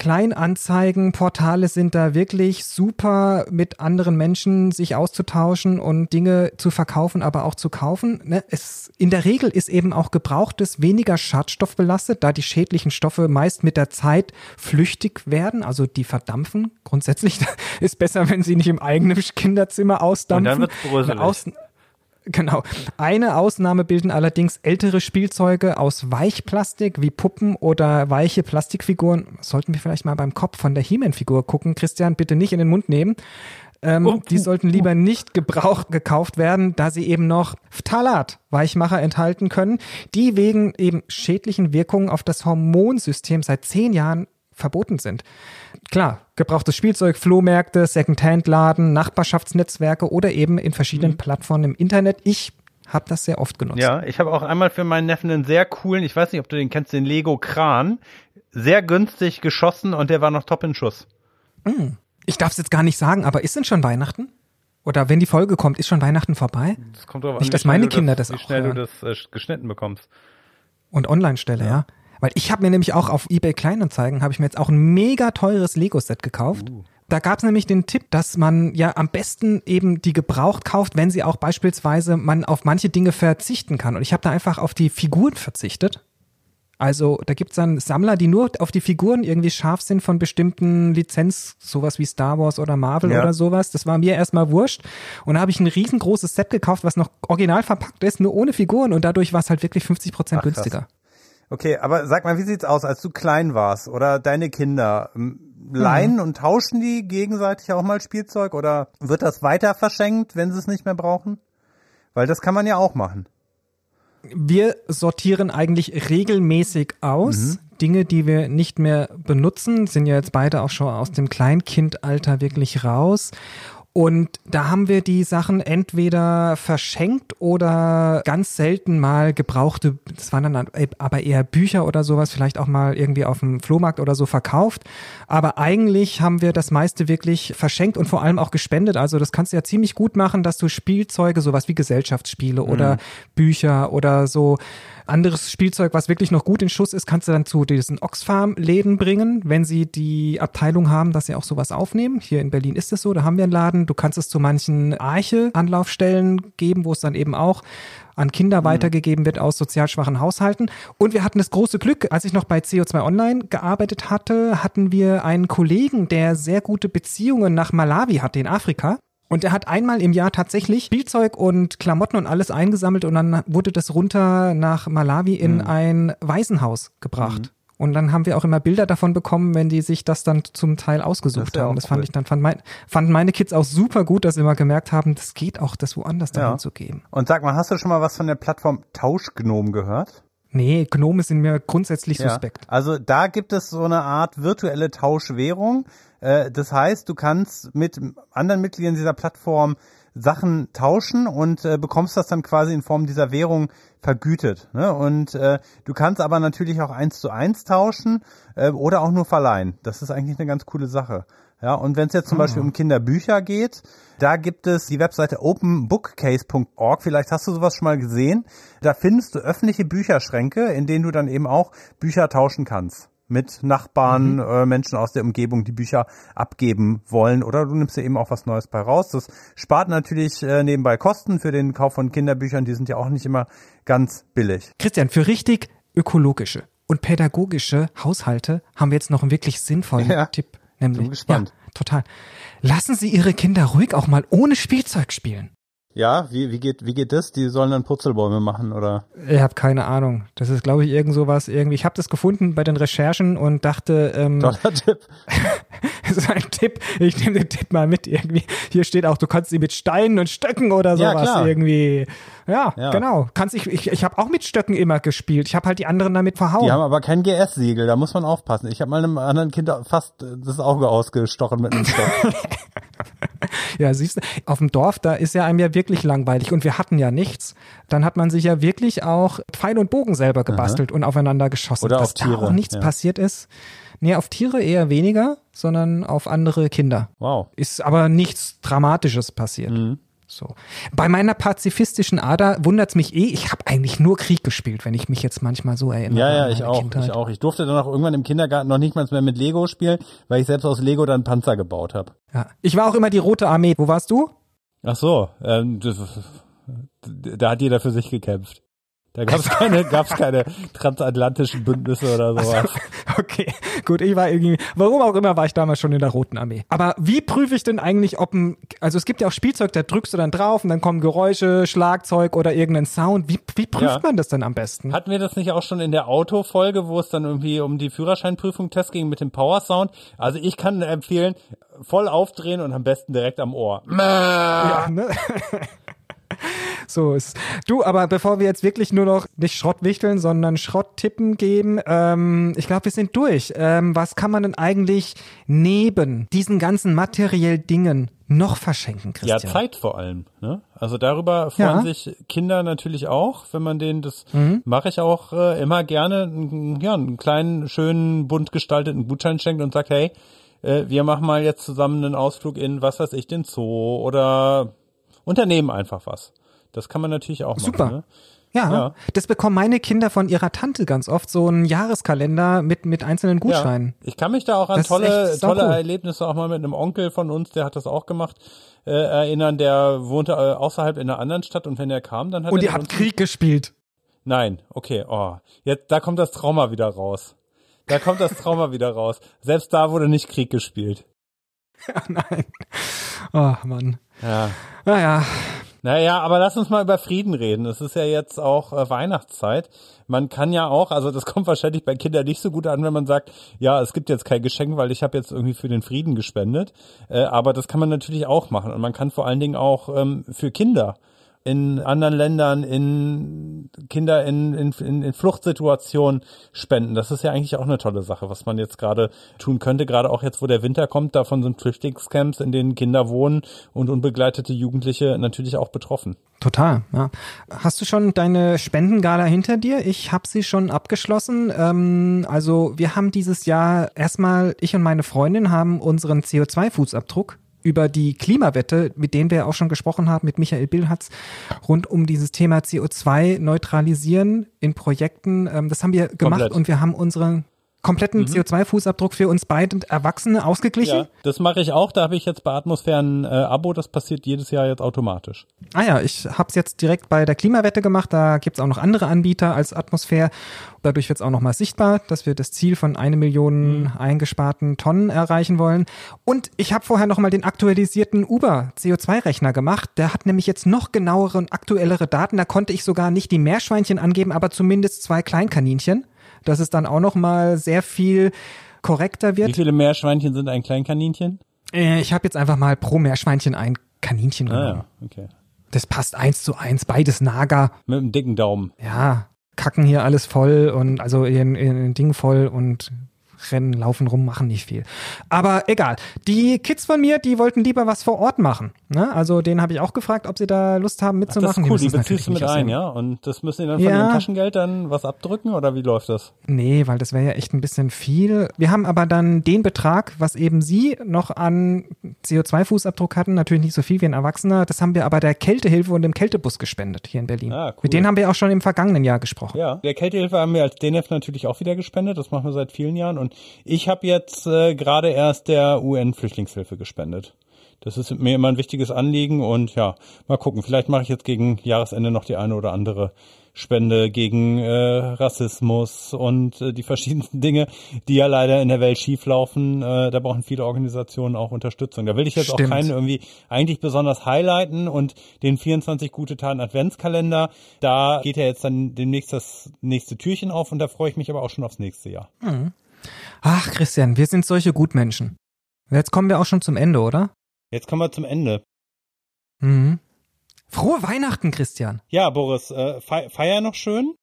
Kleinanzeigenportale sind da wirklich super mit anderen Menschen sich auszutauschen und Dinge zu verkaufen, aber auch zu kaufen. Ne? Es, in der Regel ist eben auch Gebrauchtes weniger schadstoffbelastet, da die schädlichen Stoffe meist mit der Zeit flüchtig werden, also die verdampfen. Grundsätzlich [laughs] ist besser, wenn sie nicht im eigenen Kinderzimmer ausdampfen. Und dann wird's bröselig. [laughs] Genau. Eine Ausnahme bilden allerdings ältere Spielzeuge aus Weichplastik wie Puppen oder weiche Plastikfiguren. Sollten wir vielleicht mal beim Kopf von der He-Man-Figur gucken. Christian, bitte nicht in den Mund nehmen. Ähm, oh, die sollten lieber nicht gebraucht gekauft werden, da sie eben noch Phthalat, Weichmacher, enthalten können, die wegen eben schädlichen Wirkungen auf das Hormonsystem seit zehn Jahren verboten sind. Klar, gebrauchtes Spielzeug, Flohmärkte, Secondhand-Laden, Nachbarschaftsnetzwerke oder eben in verschiedenen mhm. Plattformen im Internet. Ich habe das sehr oft genutzt. Ja, ich habe auch einmal für meinen Neffen einen sehr coolen, ich weiß nicht, ob du den kennst, den Lego Kran, sehr günstig geschossen und der war noch top in Schuss. Mhm. Ich darf es jetzt gar nicht sagen, aber ist denn schon Weihnachten? Oder wenn die Folge kommt, ist schon Weihnachten vorbei? Das kommt drauf an, nicht, dass meine Kinder das, das auch Wie schnell hören. du das äh, geschnitten bekommst. Und Online-Stelle, ja. ja. Weil ich habe mir nämlich auch auf eBay Kleinanzeigen, habe ich mir jetzt auch ein mega teures Lego-Set gekauft. Uh. Da gab es nämlich den Tipp, dass man ja am besten eben die gebraucht kauft, wenn sie auch beispielsweise man auf manche Dinge verzichten kann. Und ich habe da einfach auf die Figuren verzichtet. Also da gibt's dann Sammler, die nur auf die Figuren irgendwie scharf sind von bestimmten Lizenz, sowas wie Star Wars oder Marvel ja. oder sowas. Das war mir erstmal wurscht. Und da habe ich ein riesengroßes Set gekauft, was noch original verpackt ist, nur ohne Figuren. Und dadurch war es halt wirklich 50 Prozent günstiger. Okay, aber sag mal, wie sieht's aus, als du klein warst oder deine Kinder? Leihen mhm. und tauschen die gegenseitig auch mal Spielzeug oder wird das weiter verschenkt, wenn sie es nicht mehr brauchen? Weil das kann man ja auch machen. Wir sortieren eigentlich regelmäßig aus. Mhm. Dinge, die wir nicht mehr benutzen, sind ja jetzt beide auch schon aus dem Kleinkindalter wirklich raus. Und da haben wir die Sachen entweder verschenkt oder ganz selten mal gebrauchte, das waren dann aber eher Bücher oder sowas, vielleicht auch mal irgendwie auf dem Flohmarkt oder so verkauft. Aber eigentlich haben wir das meiste wirklich verschenkt und vor allem auch gespendet. Also das kannst du ja ziemlich gut machen, dass du Spielzeuge, sowas wie Gesellschaftsspiele mhm. oder Bücher oder so anderes Spielzeug, was wirklich noch gut in Schuss ist, kannst du dann zu diesen Oxfam-Läden bringen, wenn sie die Abteilung haben, dass sie auch sowas aufnehmen. Hier in Berlin ist es so, da haben wir einen Laden. Du kannst es zu manchen Arche-Anlaufstellen geben, wo es dann eben auch an Kinder mhm. weitergegeben wird aus sozial schwachen Haushalten. Und wir hatten das große Glück, als ich noch bei CO2 Online gearbeitet hatte, hatten wir einen Kollegen, der sehr gute Beziehungen nach Malawi hatte in Afrika. Und er hat einmal im Jahr tatsächlich Spielzeug und Klamotten und alles eingesammelt und dann wurde das runter nach Malawi in mhm. ein Waisenhaus gebracht. Mhm. Und dann haben wir auch immer Bilder davon bekommen, wenn die sich das dann zum Teil ausgesucht das haben. Das cool. fand ich dann, fand mein, fanden meine Kids auch super gut, dass sie immer gemerkt haben, das geht auch, das woanders dahin ja. zu geben. Und sag mal, hast du schon mal was von der Plattform Tauschgnom gehört? Nee, Gnome sind mir grundsätzlich suspekt. Ja, also da gibt es so eine Art virtuelle Tauschwährung. Äh, das heißt, du kannst mit anderen Mitgliedern dieser Plattform Sachen tauschen und äh, bekommst das dann quasi in Form dieser Währung vergütet. Ne? Und äh, du kannst aber natürlich auch eins zu eins tauschen äh, oder auch nur verleihen. Das ist eigentlich eine ganz coole Sache. Ja, und wenn es jetzt zum oh. Beispiel um Kinderbücher geht, da gibt es die Webseite openbookcase.org. Vielleicht hast du sowas schon mal gesehen. Da findest du öffentliche Bücherschränke, in denen du dann eben auch Bücher tauschen kannst mit Nachbarn, mhm. äh, Menschen aus der Umgebung, die Bücher abgeben wollen. Oder du nimmst ja eben auch was Neues bei raus. Das spart natürlich äh, nebenbei Kosten für den Kauf von Kinderbüchern. Die sind ja auch nicht immer ganz billig. Christian, für richtig ökologische und pädagogische Haushalte haben wir jetzt noch einen wirklich sinnvollen ja. Tipp. Nämlich, Bin gespannt. Ja, total. Lassen Sie Ihre Kinder ruhig auch mal ohne Spielzeug spielen. Ja, wie, wie geht wie geht das? Die sollen dann Purzelbäume machen oder? Ich habe keine Ahnung. Das ist, glaube ich, irgend sowas irgendwie. Ich habe das gefunden bei den Recherchen und dachte, ähm, Toller Tipp. [laughs] [laughs] das ist ein Tipp. Ich nehme den Tipp mal mit irgendwie. Hier steht auch, du kannst sie mit Steinen und Stöcken oder sowas ja, irgendwie. Ja, ja, genau. Kannst ich ich, ich habe auch mit Stöcken immer gespielt. Ich habe halt die anderen damit verhauen. Die haben aber kein GS-Siegel, da muss man aufpassen. Ich habe mal einem anderen Kind fast das Auge ausgestochen mit einem Stock. [laughs] ja, siehst du, auf dem Dorf, da ist ja einem ja wirklich langweilig und wir hatten ja nichts. Dann hat man sich ja wirklich auch Pfeil und Bogen selber gebastelt Aha. und aufeinander geschossen. Oder Dass auf Tiere. da auch nichts ja. passiert ist. Nee, auf Tiere eher weniger, sondern auf andere Kinder. Wow. Ist aber nichts Dramatisches passiert. Mhm. So. Bei meiner pazifistischen Ader wundert's mich eh, ich habe eigentlich nur Krieg gespielt, wenn ich mich jetzt manchmal so erinnere. Ja, ja, ich auch, Kindheit. ich auch. Ich durfte dann auch irgendwann im Kindergarten noch nicht mal mehr mit Lego spielen, weil ich selbst aus Lego dann Panzer gebaut habe. Ja. Ich war auch immer die Rote Armee. Wo warst du? Ach so, ähm, da hat jeder für sich gekämpft. Da gab es keine, gab's keine transatlantischen Bündnisse oder sowas. Also, [laughs] okay, gut, ich war irgendwie, warum auch immer war ich damals schon in der Roten Armee. Aber wie prüfe ich denn eigentlich, ob ein, also es gibt ja auch Spielzeug, da drückst du dann drauf und dann kommen Geräusche, Schlagzeug oder irgendein Sound. Wie, wie prüft ja. man das denn am besten? Hatten wir das nicht auch schon in der Autofolge, wo es dann irgendwie um die Führerscheinprüfung Test ging mit dem Power Sound? Also ich kann empfehlen, voll aufdrehen und am besten direkt am Ohr. Ja, ne? [laughs] so ist. Du, aber bevor wir jetzt wirklich nur noch nicht Schrott wichteln, sondern Schrotttippen geben, ähm, ich glaube, wir sind durch. Ähm, was kann man denn eigentlich neben diesen ganzen materiell Dingen noch verschenken, Christian? Ja, Zeit vor allem. Ne? Also darüber freuen ja. sich Kinder natürlich auch, wenn man denen das mhm. mache ich auch äh, immer gerne, ja, einen kleinen, schönen, bunt gestalteten Gutschein schenkt und sagt, hey, äh, wir machen mal jetzt zusammen einen Ausflug in, was weiß ich, den Zoo oder unternehmen einfach was. Das kann man natürlich auch Super. machen. Ne? Ja, ja, das bekommen meine Kinder von ihrer Tante ganz oft, so einen Jahreskalender mit, mit einzelnen Gutscheinen. Ja, ich kann mich da auch an das tolle, tolle cool. Erlebnisse auch mal mit einem Onkel von uns, der hat das auch gemacht, äh, erinnern, der wohnte äh, außerhalb in einer anderen Stadt und wenn er kam, dann hat Und ihr habt Krieg gespielt. Nein, okay, oh, jetzt, da kommt das Trauma wieder raus. Da kommt das Trauma wieder raus. Selbst da wurde nicht Krieg gespielt. [laughs] Ja, nein. Oh, Mann. Ja. Naja. Naja, aber lass uns mal über Frieden reden. Es ist ja jetzt auch äh, Weihnachtszeit. Man kann ja auch, also das [laughs] kommt wahrscheinlich bei Kindern nicht so gut an, wenn man sagt, ja, es gibt jetzt kein Geschenk, weil ich habe jetzt irgendwie für den Frieden gespendet. Äh, aber das kann man natürlich auch machen. Und man kann vor allen Dingen auch ähm, für Kinder in anderen Ländern, in Kinder in, in, in, Fluchtsituationen spenden. Das ist ja eigentlich auch eine tolle Sache, was man jetzt gerade tun könnte, gerade auch jetzt, wo der Winter kommt, davon sind Flüchtlingscamps, in denen Kinder wohnen und unbegleitete Jugendliche natürlich auch betroffen. Total, ja. Hast du schon deine Spendengala hinter dir? Ich habe sie schon abgeschlossen. Ähm, also wir haben dieses Jahr erstmal, ich und meine Freundin haben unseren CO2-Fußabdruck über die Klimawette, mit denen wir auch schon gesprochen haben, mit Michael Billhatz, rund um dieses Thema CO2 neutralisieren in Projekten. Ähm, das haben wir gemacht Komplett. und wir haben unseren kompletten mhm. CO2-Fußabdruck für uns beide Erwachsene ausgeglichen? Ja, das mache ich auch. Da habe ich jetzt bei Atmosphären äh, Abo. Das passiert jedes Jahr jetzt automatisch. Ah ja, ich habe es jetzt direkt bei der Klimawette gemacht. Da gibt es auch noch andere Anbieter als Atmosphäre. Dadurch wird es auch nochmal sichtbar, dass wir das Ziel von eine Million mhm. eingesparten Tonnen erreichen wollen. Und ich habe vorher nochmal den aktualisierten Uber CO2-Rechner gemacht. Der hat nämlich jetzt noch genauere und aktuellere Daten. Da konnte ich sogar nicht die Meerschweinchen angeben, aber zumindest zwei Kleinkaninchen dass es dann auch noch mal sehr viel korrekter wird. Wie viele Meerschweinchen sind ein Kleinkaninchen? Äh, ich habe jetzt einfach mal pro Meerschweinchen ein Kaninchen genommen. Ah, ja, okay. Das passt eins zu eins, beides Nager. Mit einem dicken Daumen. Ja, kacken hier alles voll und also in, in Ding voll und rennen, laufen rum, machen nicht viel. Aber egal. Die Kids von mir, die wollten lieber was vor Ort machen. Ne? Also den habe ich auch gefragt, ob sie da Lust haben mitzumachen. Ach, das ist cool, die, die beziehst du mit ein, ja? Und das müssen die dann von ja. ihrem Taschengeld dann was abdrücken oder wie läuft das? Nee, weil das wäre ja echt ein bisschen viel. Wir haben aber dann den Betrag, was eben sie noch an CO2-Fußabdruck hatten, natürlich nicht so viel wie ein Erwachsener, das haben wir aber der Kältehilfe und dem Kältebus gespendet hier in Berlin. Ah, cool. Mit denen haben wir auch schon im vergangenen Jahr gesprochen. Ja, der Kältehilfe haben wir als DNF natürlich auch wieder gespendet. Das machen wir seit vielen Jahren und ich habe jetzt äh, gerade erst der UN-Flüchtlingshilfe gespendet. Das ist mir immer ein wichtiges Anliegen und ja, mal gucken. Vielleicht mache ich jetzt gegen Jahresende noch die eine oder andere Spende gegen äh, Rassismus und äh, die verschiedensten Dinge, die ja leider in der Welt schieflaufen. Äh, da brauchen viele Organisationen auch Unterstützung. Da will ich jetzt Stimmt. auch keinen irgendwie eigentlich besonders highlighten und den 24 gute Taten Adventskalender, da geht ja jetzt dann demnächst das nächste Türchen auf und da freue ich mich aber auch schon aufs nächste Jahr. Mhm. Ach, Christian, wir sind solche Gutmenschen. Jetzt kommen wir auch schon zum Ende, oder? Jetzt kommen wir zum Ende. Mhm. Frohe Weihnachten, Christian. Ja, Boris, äh, feier noch schön.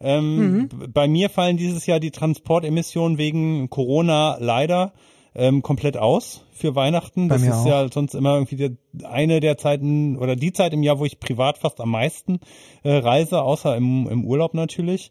Ähm, mhm. Bei mir fallen dieses Jahr die Transportemissionen wegen Corona leider ähm, komplett aus für Weihnachten. Bei das ist auch. ja sonst immer irgendwie die, eine der Zeiten oder die Zeit im Jahr, wo ich privat fast am meisten äh, reise, außer im, im Urlaub natürlich.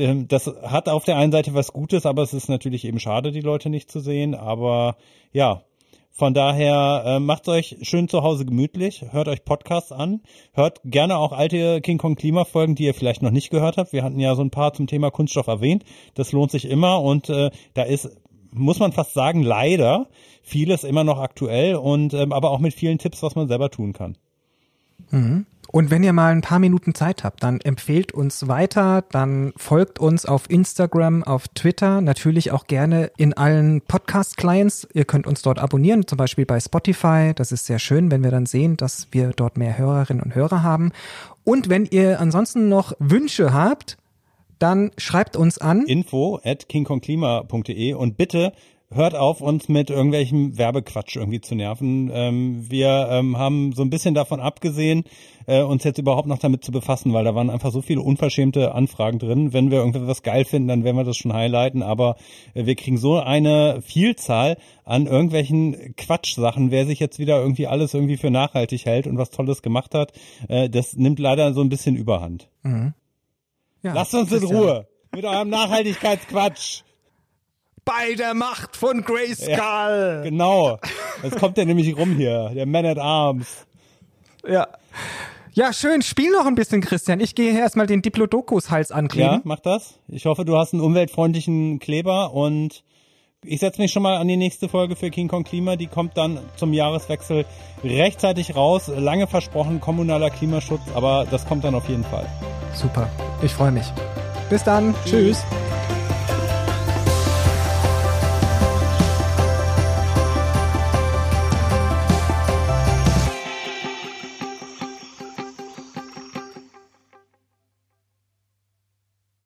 Ähm, das hat auf der einen Seite was Gutes, aber es ist natürlich eben schade, die Leute nicht zu sehen. Aber ja, von daher äh, macht euch schön zu Hause gemütlich, hört euch Podcasts an, hört gerne auch alte King Kong Klimafolgen, die ihr vielleicht noch nicht gehört habt. Wir hatten ja so ein paar zum Thema Kunststoff erwähnt. Das lohnt sich immer und äh, da ist muss man fast sagen, leider vieles immer noch aktuell und ähm, aber auch mit vielen Tipps, was man selber tun kann. Mhm. Und wenn ihr mal ein paar Minuten Zeit habt, dann empfehlt uns weiter, dann folgt uns auf Instagram, auf Twitter, natürlich auch gerne in allen Podcast-Clients. Ihr könnt uns dort abonnieren, zum Beispiel bei Spotify. Das ist sehr schön, wenn wir dann sehen, dass wir dort mehr Hörerinnen und Hörer haben. Und wenn ihr ansonsten noch Wünsche habt, dann schreibt uns an. Info at kingkongklima.de und bitte hört auf, uns mit irgendwelchem Werbequatsch irgendwie zu nerven. Ähm, wir ähm, haben so ein bisschen davon abgesehen, äh, uns jetzt überhaupt noch damit zu befassen, weil da waren einfach so viele unverschämte Anfragen drin. Wenn wir irgendwas geil finden, dann werden wir das schon highlighten, aber äh, wir kriegen so eine Vielzahl an irgendwelchen Quatschsachen, wer sich jetzt wieder irgendwie alles irgendwie für nachhaltig hält und was Tolles gemacht hat, äh, das nimmt leider so ein bisschen Überhand. Mhm. Ja, Lasst uns in Ruhe mit eurem Nachhaltigkeitsquatsch bei der Macht von Grayskull. Ja, genau. Jetzt kommt der nämlich rum hier, der Man at Arms. Ja. Ja, schön. Spiel noch ein bisschen, Christian. Ich gehe hier erstmal den Diplodocus-Hals ankleben. Ja, mach das. Ich hoffe, du hast einen umweltfreundlichen Kleber und ich setze mich schon mal an die nächste Folge für King Kong Klima. Die kommt dann zum Jahreswechsel rechtzeitig raus. Lange versprochen, kommunaler Klimaschutz, aber das kommt dann auf jeden Fall. Super. Ich freue mich. Bis dann. Tschüss. Tschüss.